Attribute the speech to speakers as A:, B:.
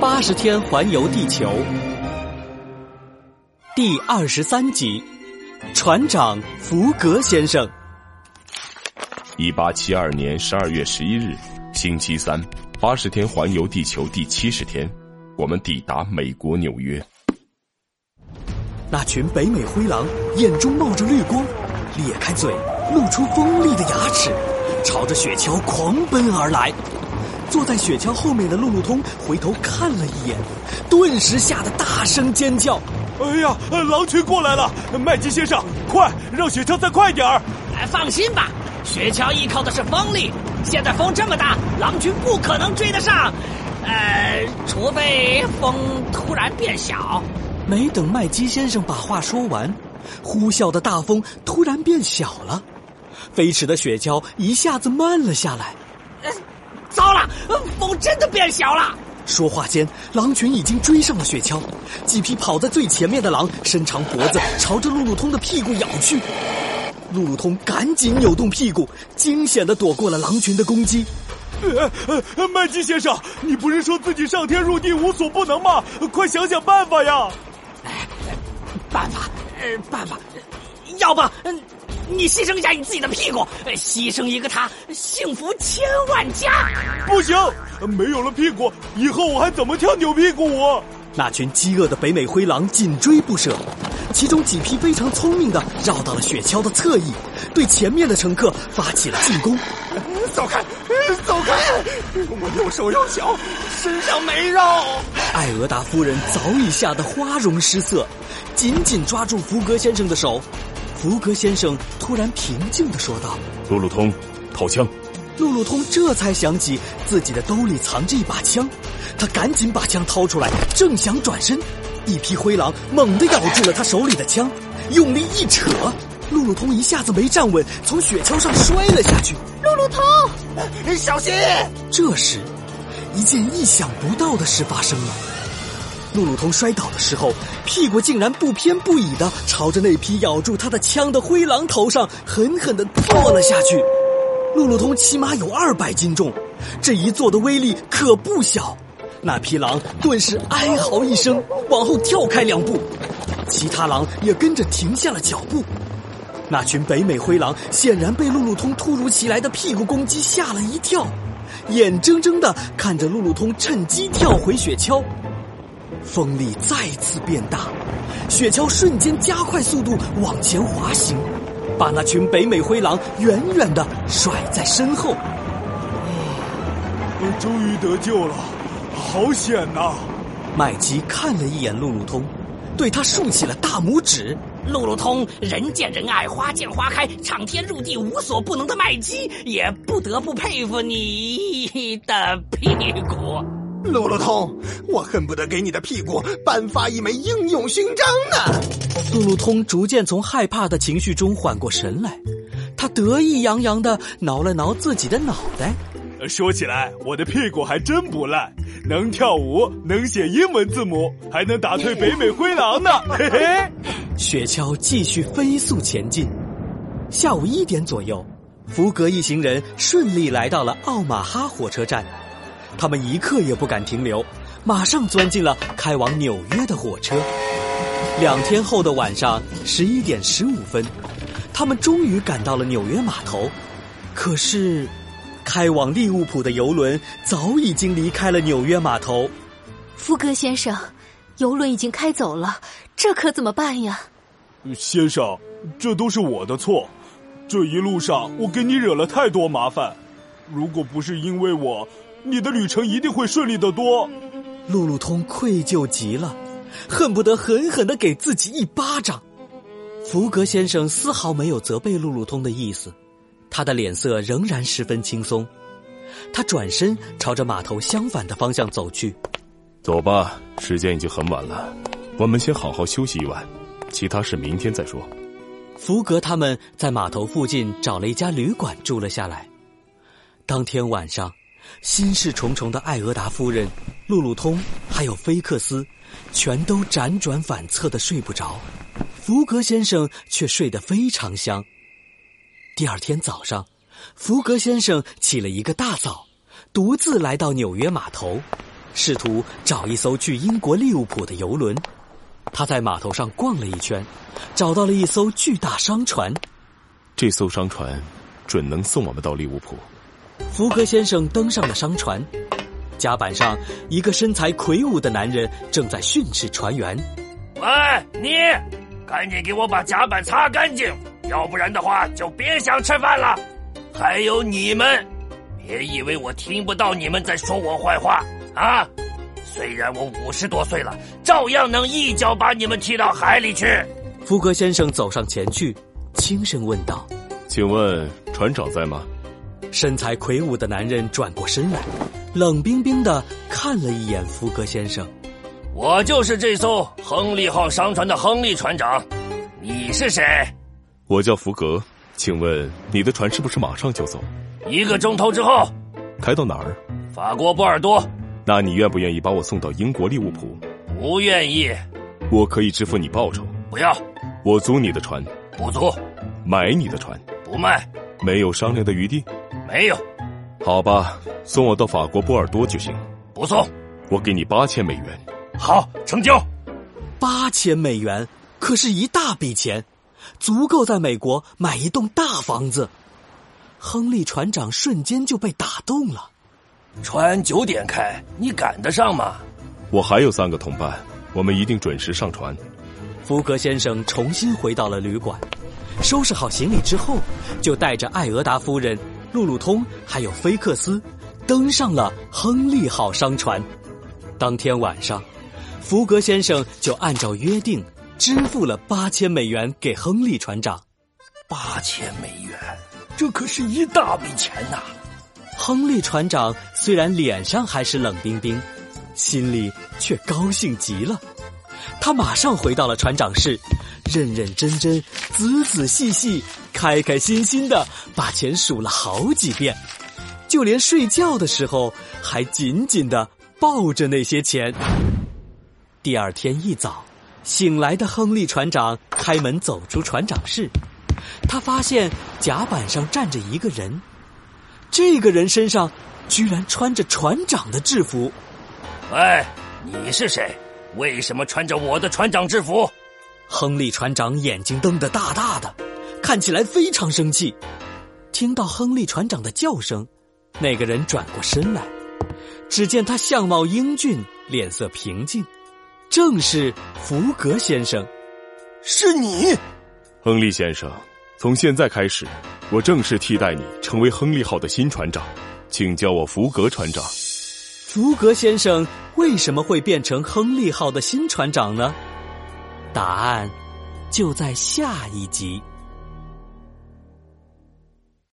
A: 八十天环游地球，第二十三集，船长福格先生。
B: 一八七二年十二月十一日，星期三，八十天环游地球第七十天，我们抵达美国纽约。
A: 那群北美灰狼眼中冒着绿光，咧开嘴，露出锋利的牙齿，朝着雪橇狂奔而来。坐在雪橇后面的路路通回头看了一眼，顿时吓得大声尖叫：“
C: 哎呀，狼群过来了！麦基先生，快让雪橇再快点儿！”
D: 放心吧，雪橇依靠的是风力，现在风这么大，狼群不可能追得上。呃，除非风突然变小。
A: 没等麦基先生把话说完，呼啸的大风突然变小了，飞驰的雪橇一下子慢了下来。
D: 糟了，风真的变小了！
A: 说话间，狼群已经追上了雪橇。几匹跑在最前面的狼伸长脖子，朝着路路通的屁股咬去。路路通赶紧扭动屁股，惊险的躲过了狼群的攻击。
C: 呃呃，麦基先生，你不是说自己上天入地无所不能吗？快想想办法呀！
D: 办法，呃，办法，要不，嗯。你牺牲一下你自己的屁股，牺牲一个他，幸福千万家。
C: 不行，没有了屁股，以后我还怎么跳扭屁股舞？
A: 那群饥饿的北美灰狼紧追不舍，其中几匹非常聪明的绕到了雪橇的侧翼，对前面的乘客发起了进攻。
C: 走开，走开！我又瘦又小，身上没肉。
A: 艾俄达夫人早已吓得花容失色，紧紧抓住福格先生的手。福格先生突然平静的说道：“
B: 路路通，掏枪。”
A: 路路通这才想起自己的兜里藏着一把枪，他赶紧把枪掏出来，正想转身，一匹灰狼猛地咬住了他手里的枪，用力一扯，路路通一下子没站稳，从雪橇上摔了下去。
E: 路路通，
C: 小心！
A: 这时，一件意想不到的事发生了。路路通摔倒的时候，屁股竟然不偏不倚的朝着那匹咬住他的枪的灰狼头上狠狠的坐了下去。路路通起码有二百斤重，这一坐的威力可不小。那匹狼顿时哀嚎一声，往后跳开两步，其他狼也跟着停下了脚步。那群北美灰狼显然被路路通突如其来的屁股攻击吓了一跳，眼睁睁的看着路路通趁机跳回雪橇。风力再次变大，雪橇瞬间加快速度往前滑行，把那群北美灰狼远远的甩在身后。
C: 我终于得救了，好险呐！
A: 麦基看了一眼路路通，对他竖起了大拇指。
D: 路路通，人见人爱，花见花开，闯天入地无所不能的麦基，也不得不佩服你的屁股。
F: 路路通，我恨不得给你的屁股颁发一枚英勇勋章呢！
A: 路路通逐渐从害怕的情绪中缓过神来，他得意洋洋的挠了挠自己的脑袋。
C: 说起来，我的屁股还真不赖，能跳舞，能写英文字母，还能打退北美灰狼呢！嘿嘿。
A: 雪橇继续飞速前进，下午一点左右，福格一行人顺利来到了奥马哈火车站。他们一刻也不敢停留，马上钻进了开往纽约的火车。两天后的晚上十一点十五分，他们终于赶到了纽约码头。可是，开往利物浦的游轮早已经离开了纽约码头。
E: 福格先生，游轮已经开走了，这可怎么办呀？
C: 先生，这都是我的错。这一路上我给你惹了太多麻烦，如果不是因为我。你的旅程一定会顺利的多。
A: 路路通愧疚极了，恨不得狠狠的给自己一巴掌。福格先生丝毫没有责备路路通的意思，他的脸色仍然十分轻松。他转身朝着码头相反的方向走去。
B: 走吧，时间已经很晚了，我们先好好休息一晚，其他事明天再说。
A: 福格他们在码头附近找了一家旅馆住了下来。当天晚上。心事重重的艾俄达夫人、路路通还有菲克斯，全都辗转反侧的睡不着，福格先生却睡得非常香。第二天早上，福格先生起了一个大早，独自来到纽约码头。试图找一艘去英国利物浦的游轮。他在码头上逛了一圈，找到了一艘巨大商船。
B: 这艘商船准能送我们到利物浦。
A: 福格先生登上了商船，甲板上一个身材魁梧的男人正在训斥船员：“
D: 喂，你，赶紧给我把甲板擦干净，要不然的话就别想吃饭了。还有你们，别以为我听不到你们在说我坏话啊！虽然我五十多岁了，照样能一脚把你们踢到海里去。”
A: 福格先生走上前去，轻声问道：“
B: 请问船长在吗？”
A: 身材魁梧的男人转过身来，冷冰冰的看了一眼福格先生。
D: 我就是这艘亨利号商船的亨利船长。你是谁？
B: 我叫福格。请问你的船是不是马上就走？
D: 一个钟头之后。
B: 开到哪儿？
D: 法国波尔多。
B: 那你愿不愿意把我送到英国利物浦？
D: 不愿意。
B: 我可以支付你报酬。
D: 不要。
B: 我租你的船。
D: 不租。
B: 买你的船。
D: 不卖。
B: 没有商量的余地。
D: 没有，
B: 好吧，送我到法国波尔多就行。
D: 不送，
B: 我给你八千美元。
D: 好，成交。
A: 八千美元可是一大笔钱，足够在美国买一栋大房子。亨利船长瞬间就被打动了。
D: 船九点开，你赶得上吗？
B: 我还有三个同伴，我们一定准时上船。
A: 福格先生重新回到了旅馆，收拾好行李之后，就带着艾俄达夫人。路路通还有菲克斯，登上了亨利号商船。当天晚上，福格先生就按照约定支付了八千美元给亨利船长。
D: 八千美元，这可是一大笔钱呐！
A: 亨利船长虽然脸上还是冷冰冰，心里却高兴极了。他马上回到了船长室，认认真真、仔仔细细、开开心心的把钱数了好几遍，就连睡觉的时候还紧紧的抱着那些钱。第二天一早，醒来的亨利船长开门走出船长室，他发现甲板上站着一个人，这个人身上居然穿着船长的制服。
D: 喂，你是谁？为什么穿着我的船长制服？
A: 亨利船长眼睛瞪得大大的，看起来非常生气。听到亨利船长的叫声，那个人转过身来，只见他相貌英俊，脸色平静，正是福格先生。
F: 是你，
B: 亨利先生。从现在开始，我正式替代你成为亨利号的新船长，请叫我福格船长。
A: 福格先生为什么会变成亨利号的新船长呢？答案就在下一集。